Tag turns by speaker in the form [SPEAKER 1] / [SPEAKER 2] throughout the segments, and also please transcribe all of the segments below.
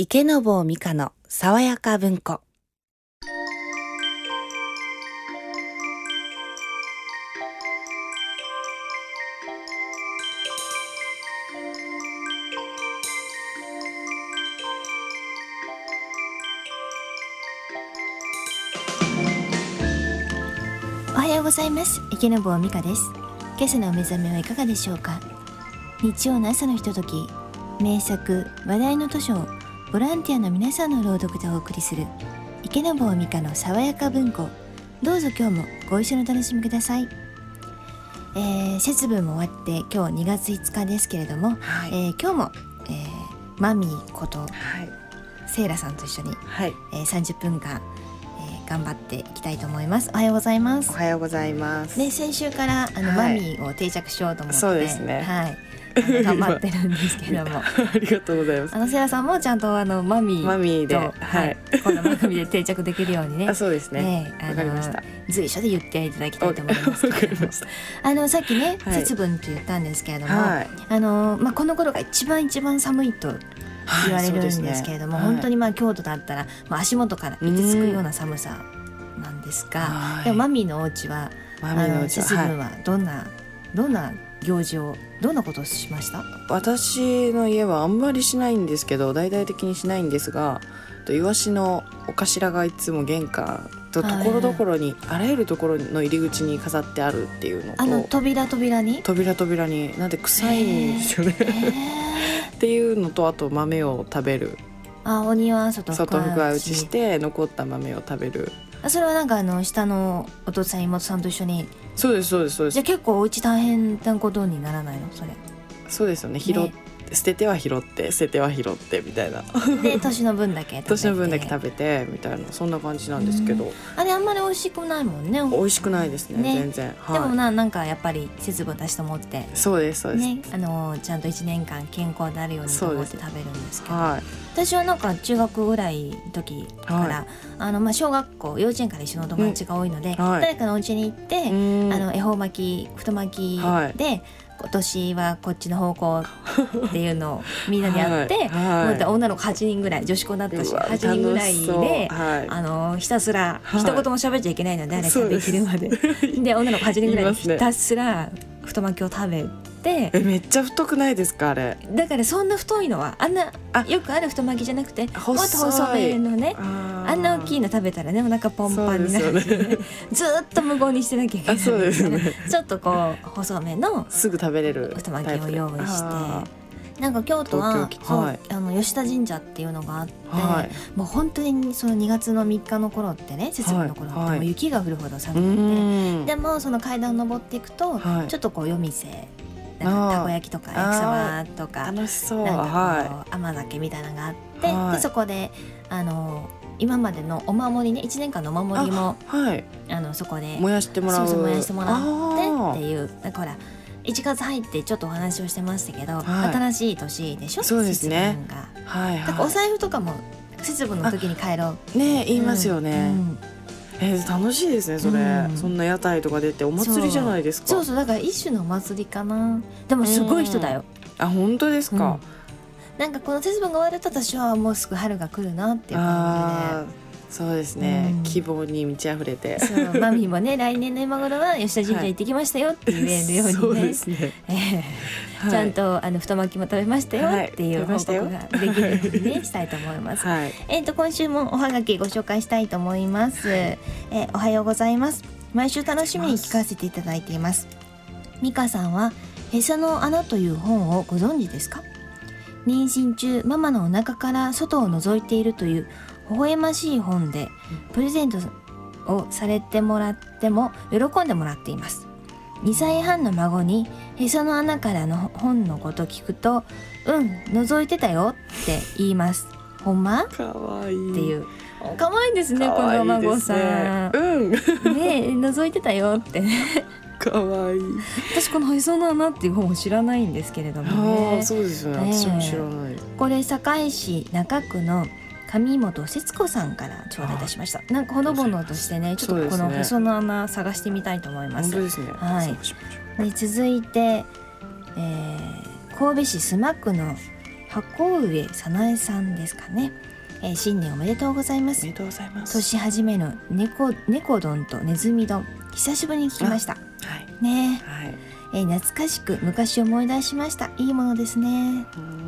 [SPEAKER 1] 池坊美香の爽やか文庫。
[SPEAKER 2] おはようございます。池坊美香です。今朝のお目覚めはいかがでしょうか？日曜の朝のひととき名作話題の図書をボランティアの皆さんの朗読でお送りする池坊美香の爽やか文庫。どうぞ今日もご一緒にお楽しみください。えー、節分も終わって今日2月5日ですけれども、
[SPEAKER 1] はい。
[SPEAKER 2] えー今日も、えーマミーこと
[SPEAKER 1] はい。
[SPEAKER 2] セイラさんと一緒に、
[SPEAKER 1] はい。
[SPEAKER 2] えー、30分間、えー頑張っていきたいと思います。おはようございます。
[SPEAKER 1] おはようございます、
[SPEAKER 2] ね、先週からあの、
[SPEAKER 1] はい。
[SPEAKER 2] マミーを定着しようと思って。
[SPEAKER 1] そうですね。
[SPEAKER 2] はい、頑張ってるんですけども。
[SPEAKER 1] ありがとうございます。
[SPEAKER 2] あのセラさんもちゃんとあのマミーと
[SPEAKER 1] マミーで
[SPEAKER 2] は
[SPEAKER 1] はい。
[SPEAKER 2] い、この番組で定着できるようにね。
[SPEAKER 1] あそうですね。
[SPEAKER 2] ねあ
[SPEAKER 1] わかりました。
[SPEAKER 2] の随所で言っていただきたいと思います。
[SPEAKER 1] わかりました。
[SPEAKER 2] あのさっきね、
[SPEAKER 1] はい。
[SPEAKER 2] 節分と言ったんですけれども、
[SPEAKER 1] はい。
[SPEAKER 2] あのまあ、この頃が一番一番寒いと言われるんですけれども、
[SPEAKER 1] はい
[SPEAKER 2] 本当にまあ京都だったら、まあ、足元からいてつくような寒さなんですが、
[SPEAKER 1] はい。
[SPEAKER 2] でもマミーのお家は
[SPEAKER 1] マミーのうち
[SPEAKER 2] あの節
[SPEAKER 1] は、
[SPEAKER 2] 分はどんな、どんな行事をどんなことをしました？
[SPEAKER 1] 私の家はあんまりしないんですけど大々的にしないんですがとイワシのお頭がいつも玄関とところどころにあらゆるところの入り口に飾ってあるっていうのと
[SPEAKER 2] あの扉扉に？
[SPEAKER 1] 扉扉に。なんで臭いんですよね、
[SPEAKER 2] えー。
[SPEAKER 1] っていうのとあと豆を食べる。
[SPEAKER 2] あお庭外
[SPEAKER 1] 外
[SPEAKER 2] 福
[SPEAKER 1] 福は打ちして残った豆を食べる。
[SPEAKER 2] あそれはなんかあの下のお父さん妹さんと一緒に。
[SPEAKER 1] そうですそうですそうです。
[SPEAKER 2] じゃあ結構お家大変なことにならないの？それ。
[SPEAKER 1] そうですよね。拾っ
[SPEAKER 2] ね
[SPEAKER 1] 捨てては拾って捨てては拾ってみたいな。
[SPEAKER 2] で年の分だけ食べて。
[SPEAKER 1] 年の分だけ食べてみたいなそんな感じなんですけど、
[SPEAKER 2] あれあんまり美味しくないもんね。
[SPEAKER 1] 美味しくないですね
[SPEAKER 2] ね。
[SPEAKER 1] 全然。
[SPEAKER 2] でも
[SPEAKER 1] はい
[SPEAKER 2] ななんかやっぱり節分出しと思って。
[SPEAKER 1] そうですそうです、
[SPEAKER 2] ね。あのちゃんと1年間健康であるようにと思って食べるんですけど。
[SPEAKER 1] はい。
[SPEAKER 2] 私はなんか中学ぐらいの時から、
[SPEAKER 1] はい。
[SPEAKER 2] あのまあ小学校幼稚園から一緒のお友達が多いので、
[SPEAKER 1] はい。
[SPEAKER 2] 誰かのお家に行って、
[SPEAKER 1] うん。
[SPEAKER 2] あの恵方巻き太巻き
[SPEAKER 1] はい。
[SPEAKER 2] で、今年はこっちの方向っていうのをみんなでやって、
[SPEAKER 1] はい
[SPEAKER 2] 女の子8人ぐらい女子校だったし
[SPEAKER 1] うわ
[SPEAKER 2] 8人ぐらいで。
[SPEAKER 1] はい。
[SPEAKER 2] あのひたすら
[SPEAKER 1] はい。
[SPEAKER 2] 一言も喋っちゃいけないので誰か
[SPEAKER 1] で
[SPEAKER 2] きるまで。で女の子8人ぐらい ひたすら太巻きを食べて。
[SPEAKER 1] えめっちゃ太くないですかあれ？
[SPEAKER 2] だからそんな太いのはあんな
[SPEAKER 1] あ
[SPEAKER 2] よくある太巻きじゃなくてもっと
[SPEAKER 1] 細
[SPEAKER 2] めのね
[SPEAKER 1] あ
[SPEAKER 2] んな大きいの食べたらねお腹ポンパンになる。ね。ずーっと無言にしてなきゃいけない。
[SPEAKER 1] あそうですよね。
[SPEAKER 2] ちょっとこう細めの
[SPEAKER 1] すぐ食べれる
[SPEAKER 2] 太巻きを用意して。
[SPEAKER 1] あ
[SPEAKER 2] なんか京都は
[SPEAKER 1] はい。
[SPEAKER 2] あの吉田神社っていうのがあって、
[SPEAKER 1] ーはい。
[SPEAKER 2] もう本当にその2月の3日の頃ってね節分の頃って
[SPEAKER 1] はい。はい
[SPEAKER 2] もう雪が降るほど
[SPEAKER 1] う
[SPEAKER 2] 寒くて、
[SPEAKER 1] ん。
[SPEAKER 2] でもその階段を登っていくと、
[SPEAKER 1] はい。
[SPEAKER 2] ちょっとこう夜店たこ焼きとか焼きそばとか
[SPEAKER 1] 楽しそう。
[SPEAKER 2] なんか
[SPEAKER 1] は
[SPEAKER 2] こう甘酒みたいなのがあって、
[SPEAKER 1] はい。
[SPEAKER 2] でそこであの今までのお守りね1年間のお守りも
[SPEAKER 1] いはい。
[SPEAKER 2] あのそこで
[SPEAKER 1] 燃やしてもらう。
[SPEAKER 2] そうそう燃やしてもら
[SPEAKER 1] あ
[SPEAKER 2] ってっていう。だから1月入ってちょっとお話をしてましたけど、
[SPEAKER 1] はい。
[SPEAKER 2] 新しい年でしょ？
[SPEAKER 1] そうですね。はいは
[SPEAKER 2] だからお財布とかも節分の時に帰ろう
[SPEAKER 1] いね言いますよね、
[SPEAKER 2] うん
[SPEAKER 1] えー楽しいですねそれ、
[SPEAKER 2] うん。
[SPEAKER 1] そんな屋台とか出てお祭りじゃないですか。
[SPEAKER 2] そう。そうだから一種のお祭りかな。でもすごい人だよ、
[SPEAKER 1] あ本当ですか、
[SPEAKER 2] なんかこの節分が終わると私はもうすぐ春が来るなっていう感
[SPEAKER 1] あーそうですね、
[SPEAKER 2] うん。
[SPEAKER 1] 希望に満ち溢れて。
[SPEAKER 2] そうマミーもね 来年の今頃は吉田神社行ってきましたよって言えるようにね、ちゃんとあの太巻きも食べましたよ。っていう報告
[SPEAKER 1] ま
[SPEAKER 2] ができるようにねしたいと思います。
[SPEAKER 1] はい。
[SPEAKER 2] えっ、と今週もおはがきご紹介したいと思います。えーおはようございます。毎週楽しみに聞かせていただいています。ミカさんはへその穴という本をご存知ですか？妊娠中ママのお腹から外を覗いているという微笑ましい本でプレゼントをされてもらっても喜んでもらっています。2歳半の孫にへその穴からの本のこと聞くと「うん覗いてたよ」って言います。ほんま？
[SPEAKER 1] かわいい
[SPEAKER 2] っていう。可愛いですね、このお孫さん。
[SPEAKER 1] うん
[SPEAKER 2] ねえ、覗いてたよってね。
[SPEAKER 1] かわいい
[SPEAKER 2] 私このへその穴っていう本を知らないんですけれどもね。
[SPEAKER 1] ああそうですよね
[SPEAKER 2] ね
[SPEAKER 1] 私も知らない
[SPEAKER 2] これ堺市中区の上本節子さんから頂戴いたしました。なんかほのぼのとしてね、ちょっとこのへその穴探してみたいと思います。
[SPEAKER 1] ね。
[SPEAKER 2] はい。で続いて、えー神戸市須磨区の箱上早苗さんですかね、えー新年おめでとうございます。
[SPEAKER 1] おめでとうございます。
[SPEAKER 2] 年始めの猫猫丼とネズミ丼。久しぶりに聞きました。
[SPEAKER 1] はい。
[SPEAKER 2] ね。
[SPEAKER 1] はい。
[SPEAKER 2] えー懐かしく昔を思い出しました。いいものですね。
[SPEAKER 1] うん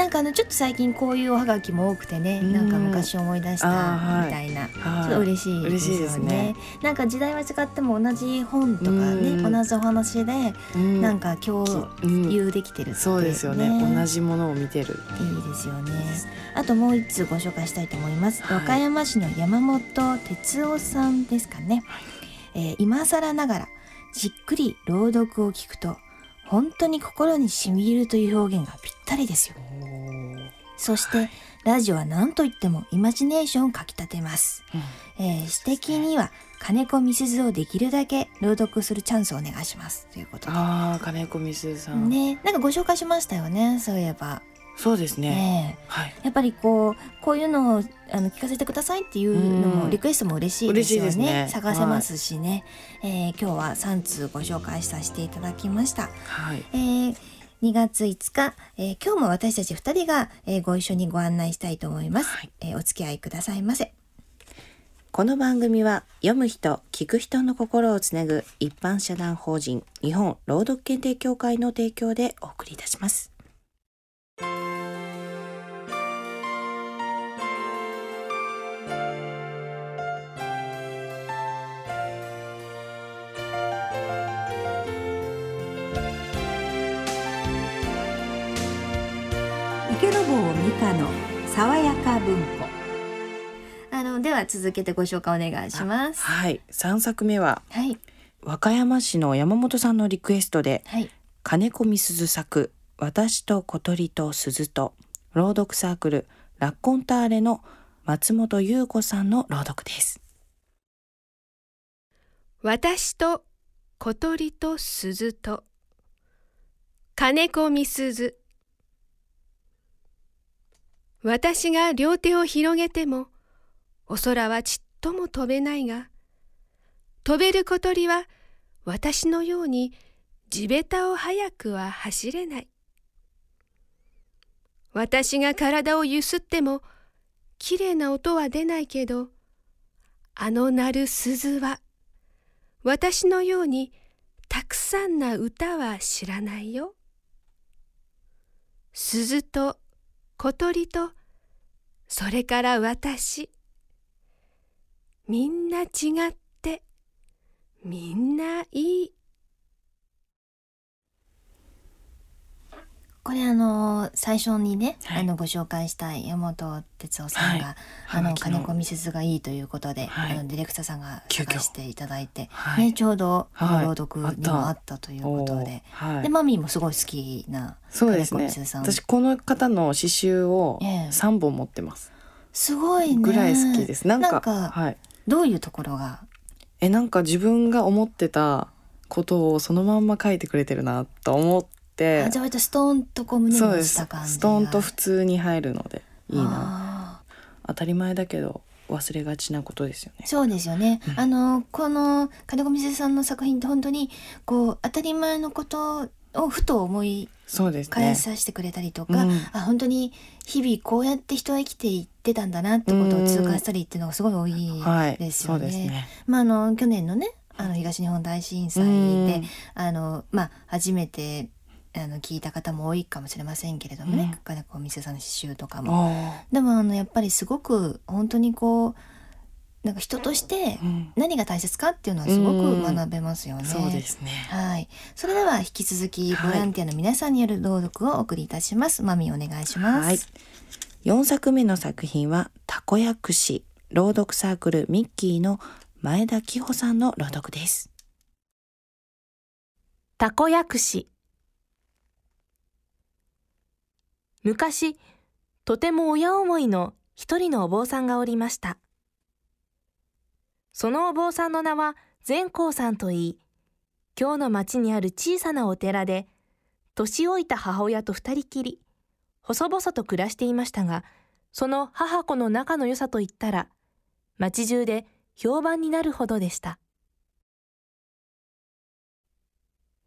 [SPEAKER 2] なんかあのちょっと最近こういうおはがきも多くてね
[SPEAKER 1] うん。
[SPEAKER 2] なんか昔を思い出したみたいな、ちょっ
[SPEAKER 1] はい。
[SPEAKER 2] と嬉しいですよね。
[SPEAKER 1] ね。
[SPEAKER 2] なんか時代は違っても同じ本とかね
[SPEAKER 1] うん。
[SPEAKER 2] 同じお話で
[SPEAKER 1] うん。
[SPEAKER 2] なんか共
[SPEAKER 1] う。ん。
[SPEAKER 2] 有できてるって、
[SPEAKER 1] そうですよね。同じものを見てる。
[SPEAKER 2] いいですよね。あともう一通ご紹介したいと思います、
[SPEAKER 1] はい。
[SPEAKER 2] 和歌山市の山本哲夫さんですかね、えー今更ながらじっくり朗読を聞くと本当に心に染み入るという表現がぴったりですよそして、ラジオは何と言ってもイマジネーションをかきたてます、えー詩的には金子みすずをできるだけ朗読するチャンスをお願いします。ということで。
[SPEAKER 1] ああ金子みすずさん、
[SPEAKER 2] ねなんかご紹介しましたよねそういえば。
[SPEAKER 1] そうですね。
[SPEAKER 2] ねえ。
[SPEAKER 1] はい。
[SPEAKER 2] やっぱりこうこういうのをあの聞かせてくださいっていうのも
[SPEAKER 1] うん。
[SPEAKER 2] リクエストも嬉しいですよね。
[SPEAKER 1] ね。
[SPEAKER 2] 探せますしね、えー今日は3通ご紹介させていただきました、
[SPEAKER 1] はい。
[SPEAKER 2] えー2月5日、えー今日も私たち2人が、えーご一緒にご案内したいと思います、
[SPEAKER 1] はい。
[SPEAKER 2] えーお付き合いくださいませ。
[SPEAKER 1] この番組は読む人聞く人の心をつなぐ一般社団法人日本朗読検定協会の提供でお送りいたします
[SPEAKER 3] 坊美香の爽やか文庫。
[SPEAKER 2] あのでは続けてご紹介お願いします。
[SPEAKER 1] はい。3作目は
[SPEAKER 2] はい。
[SPEAKER 1] 和歌山市の山本さんのリクエストで
[SPEAKER 2] はい。
[SPEAKER 1] 金子みすず作私と小鳥と鈴と朗読サークルラッコンターレの松本優子さんの朗読です。
[SPEAKER 4] 私と小鳥と鈴と金子みすず私が両手を広げてもお空はちっとも飛べないが飛べる小鳥は私のように地べたを早くは走れない私が体をゆすってもきれいな音は出ないけどあの鳴る鈴は私のようにたくさんな歌は知らないよ。鈴と小鳥とそれから私みんな違ってみんないい。
[SPEAKER 2] これあの最初にね、
[SPEAKER 1] はい。
[SPEAKER 2] あのご紹介した山本哲夫さんが、
[SPEAKER 1] はい。
[SPEAKER 2] あの金子みすずがいいということで、
[SPEAKER 1] はい。
[SPEAKER 2] あのディレクターさんが探していただいて、
[SPEAKER 1] はい。
[SPEAKER 2] ねちょうど、
[SPEAKER 1] はい。
[SPEAKER 2] 朗読にもあったということで、でマミーもすごい好きな
[SPEAKER 1] そうですね。
[SPEAKER 2] 金子みすずさん。
[SPEAKER 1] 私この方の刺繍を
[SPEAKER 2] ええ。
[SPEAKER 1] 3本持ってます、
[SPEAKER 2] すごいね。
[SPEAKER 1] ぐらい好きです。なんか
[SPEAKER 2] どういうところが？
[SPEAKER 1] えなんか自分が思ってたことをそのまんま書いてくれてるなと思って
[SPEAKER 2] あじゃあ割とストーンとこう胸に落ちた感じが
[SPEAKER 1] ストーンと普通に入るのでいいな。
[SPEAKER 2] な
[SPEAKER 1] 当たり前だけど忘れがちなことですよね。
[SPEAKER 2] そうですよね、
[SPEAKER 1] うん。
[SPEAKER 2] あのこの金子みすずさんの作品って本当にこう当たり前のことをふと思い
[SPEAKER 1] そうですね
[SPEAKER 2] 返させてくれたりとか、
[SPEAKER 1] うん
[SPEAKER 2] あ本当に日々こうやって人は生きていってたんだなってことを痛感したりっていうのがすごい多い
[SPEAKER 1] はい
[SPEAKER 2] ですよ
[SPEAKER 1] そうです
[SPEAKER 2] ね。
[SPEAKER 1] ね
[SPEAKER 2] まああの去年のねあの東日本大震災であのまあ初めてあの聞いた方も多いかもしれませんけれどもね、
[SPEAKER 1] うん
[SPEAKER 2] 金子みすずさんの詩集とか
[SPEAKER 1] うん
[SPEAKER 2] も。
[SPEAKER 1] お
[SPEAKER 2] でもあのやっぱりすごく本当にこうなんか人として何が大切かっていうのはすごく学べますよね。
[SPEAKER 1] そうですね
[SPEAKER 2] はい。それでは引き続きボランティアの皆さんによる朗読をお送りいたします。マミーお願いします。
[SPEAKER 1] はい4作目の作品はたこ焼くし朗読サークルミッキーの前田紀穂さんの朗読です
[SPEAKER 5] たこ焼くし昔とても親思いの一人のお坊さんがおりました。そのお坊さんの名は善光さんといい今日の町にある小さなお寺で年老いた母親と二人きり細々と暮らしていましたがその母子の仲の良さといったら町中で評判になるほどでした。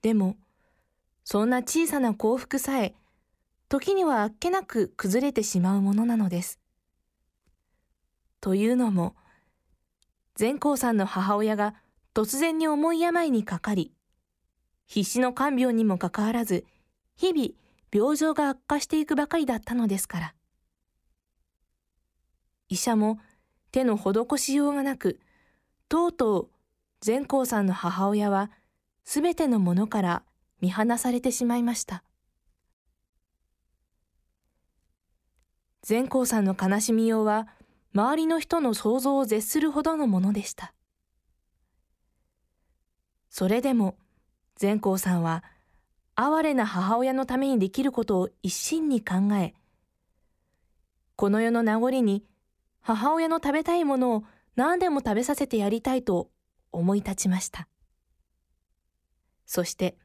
[SPEAKER 5] でもそんな小さな幸福さえ時にはあっけなく崩れてしまうものなのです。というのも、善光さんの母親が突然に重い病にかかり、必死の看病にもかかわらず、日々病状が悪化していくばかりだったのですから。医者も手の施しようがなく、とうとう善光さんの母親はすべてのものから見放されてしまいました。善光さんの悲しみようは周りの人の想像を絶するほどのものでした。それでも善光さんは哀れな母親のためにできることを一心に考え、この世の名残に母親の食べたいものを何でも食べさせてやりたいと思い立ちました。そして、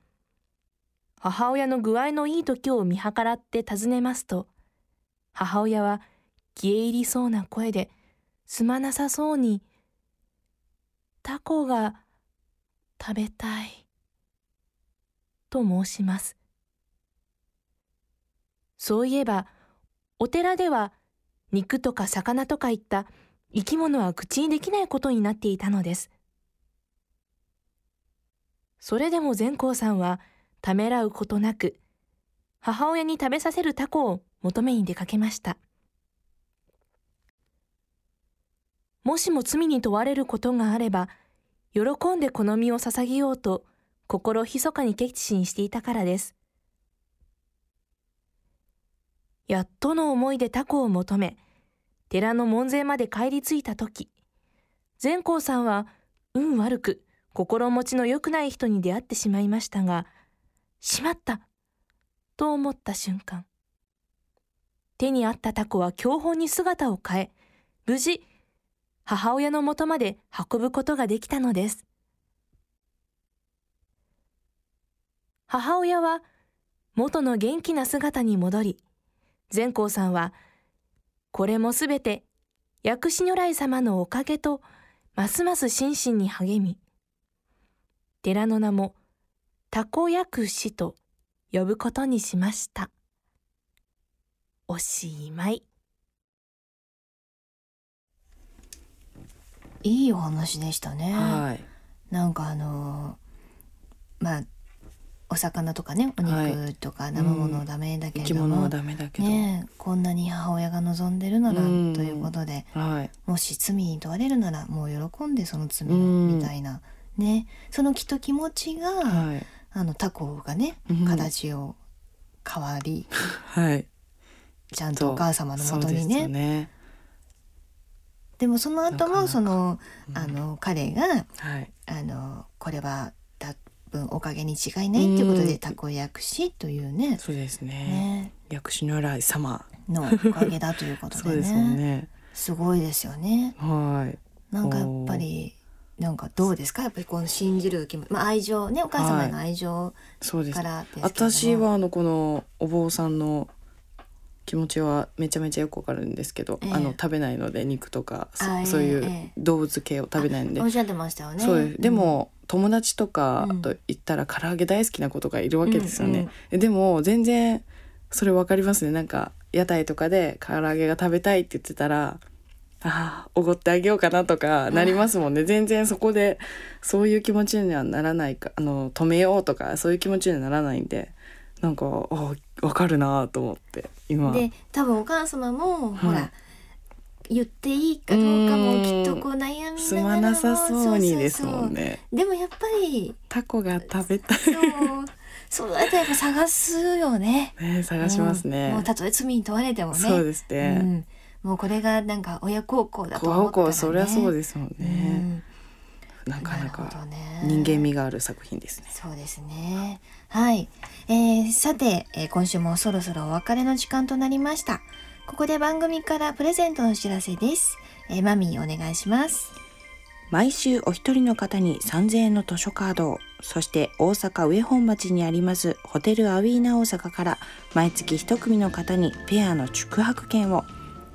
[SPEAKER 5] 母親の具合のいい時を見計らって尋ねますと、母親は消え入りそうな声で、すまなさそうに、タコが食べたい、と申します。そういえば、お寺では肉とか魚とかいった生き物は口にできないことになっていたのです。それでも善光さんはためらうことなく、母親に食べさせるタコを求めに出かけました。もしも罪に問われることがあれば、喜んでこの身を捧げようと心密かに決心していたからです。やっとの思いでタコを求め、寺の門前まで帰り着いた時、善光さんは運悪く心持ちの良くない人に出会ってしまいましたが、しまったと思った瞬間、手にあったタコは強砲に姿を変え、無事、母親の元まで運ぶことができたのです。母親は元の元気な姿に戻り、善光さんは、これもすべて薬師如来様のおかげと、ますます心身に励み、寺の名も、たこ薬師と呼ぶことにしました。おしまい。
[SPEAKER 2] いいお話でしたね。
[SPEAKER 1] はい。
[SPEAKER 2] なんかあのー、まあお魚とかねお肉とか生ものダメだけれども、
[SPEAKER 1] はダメだけど、
[SPEAKER 2] ね、こんなに母親が望んでるなら、ということで、
[SPEAKER 1] はい、
[SPEAKER 2] もし罪に問われるならもう喜んでその罪みたいな、ね。そのきっと気持ちが、はい、あのタコがね形を変わり、
[SPEAKER 1] はい、
[SPEAKER 2] ちゃんとお母様のもとにね。ね。でもその後もその、あの彼が、
[SPEAKER 1] はい、
[SPEAKER 2] あのこれは分おかげに違いないっていうことでたこ薬師というね。
[SPEAKER 1] そうですね。ね。薬師如来様。
[SPEAKER 2] のおかげだということでね。すね。すごいですよね。
[SPEAKER 1] はい。
[SPEAKER 2] なんかやっぱりなんかどうですか？やっぱりこの信じる気持ち、まあ、愛情ねお母様への愛情からですけど、はい、
[SPEAKER 1] 私はあのこのお坊さんの気持ちはめちゃめちゃよくわかるんですけど、えー、あの食べないので肉とかそういう動物系を食べないんで、
[SPEAKER 2] おっしゃってましたよね。
[SPEAKER 1] そうでも、うん、友達とかと言ったら唐揚げ大好きな子とかいるわけですよね、うんうん、でも全然それわかりますね。なんか屋台とかで唐揚げが食べたいって言ってたらああおごってあげようかなとかなりますもんね。全然そこでそういう気持ちにはならないかあの止めようとかそういう気持ちにはならないんでなんかあ分かるなと思って今。
[SPEAKER 2] で多分お母様も、ほら言っていいかどうかもきっとこう悩み
[SPEAKER 1] すまなさそうにですもんね。
[SPEAKER 2] でもやっぱり
[SPEAKER 1] タコが食べたい。
[SPEAKER 2] そうそうやってやっぱ探すよね。
[SPEAKER 1] ね探しますね、
[SPEAKER 2] うん、もうたとえ罪に問われてもね。
[SPEAKER 1] そうですね、うん、
[SPEAKER 2] もうこれがなんか親孝行だと思ったら、ね、
[SPEAKER 1] そりゃそうですもんね、うん、なかなか人間味がある作品ですね。
[SPEAKER 2] そうですね。はい、えー、さて、えー、今週もそろそろお別れの時間となりました。ここで番組からプレゼントのお知らせです、えー、マミーお願いします。
[SPEAKER 6] 毎週お一人の方に3000円の図書カードをそして大阪上本町にありますホテルアウィーナ大阪から毎月一組の方にペアの宿泊券を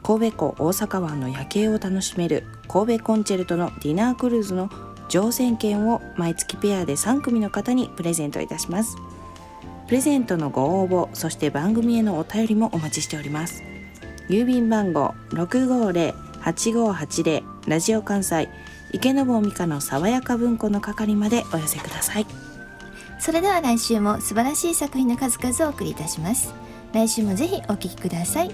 [SPEAKER 6] 神戸港大阪湾の夜景を楽しめる神戸コンチェルトのディナークルーズの乗船券を毎月ペアで3組の方にプレゼントいたします。
[SPEAKER 1] プレゼントのご応募そして番組へのお便りもお待ちしております。郵便番号650-8580ラジオ関西池坊美香の爽やか文庫の係までお寄せください。
[SPEAKER 2] それでは来週も素晴らしい作品の数々をお送りいたします。来週もぜひお聞きください。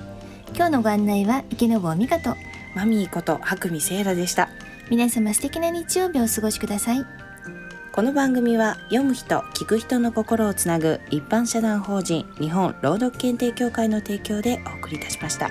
[SPEAKER 2] 今日のご案内は池坊美香と
[SPEAKER 1] マミーこと白見聖羅でした
[SPEAKER 2] 皆様素敵な日曜日をお過ごしください
[SPEAKER 1] この番組は読む人聞く人の心をつなぐ一般社団法人日本朗読検定協会の提供でお送りいたしました。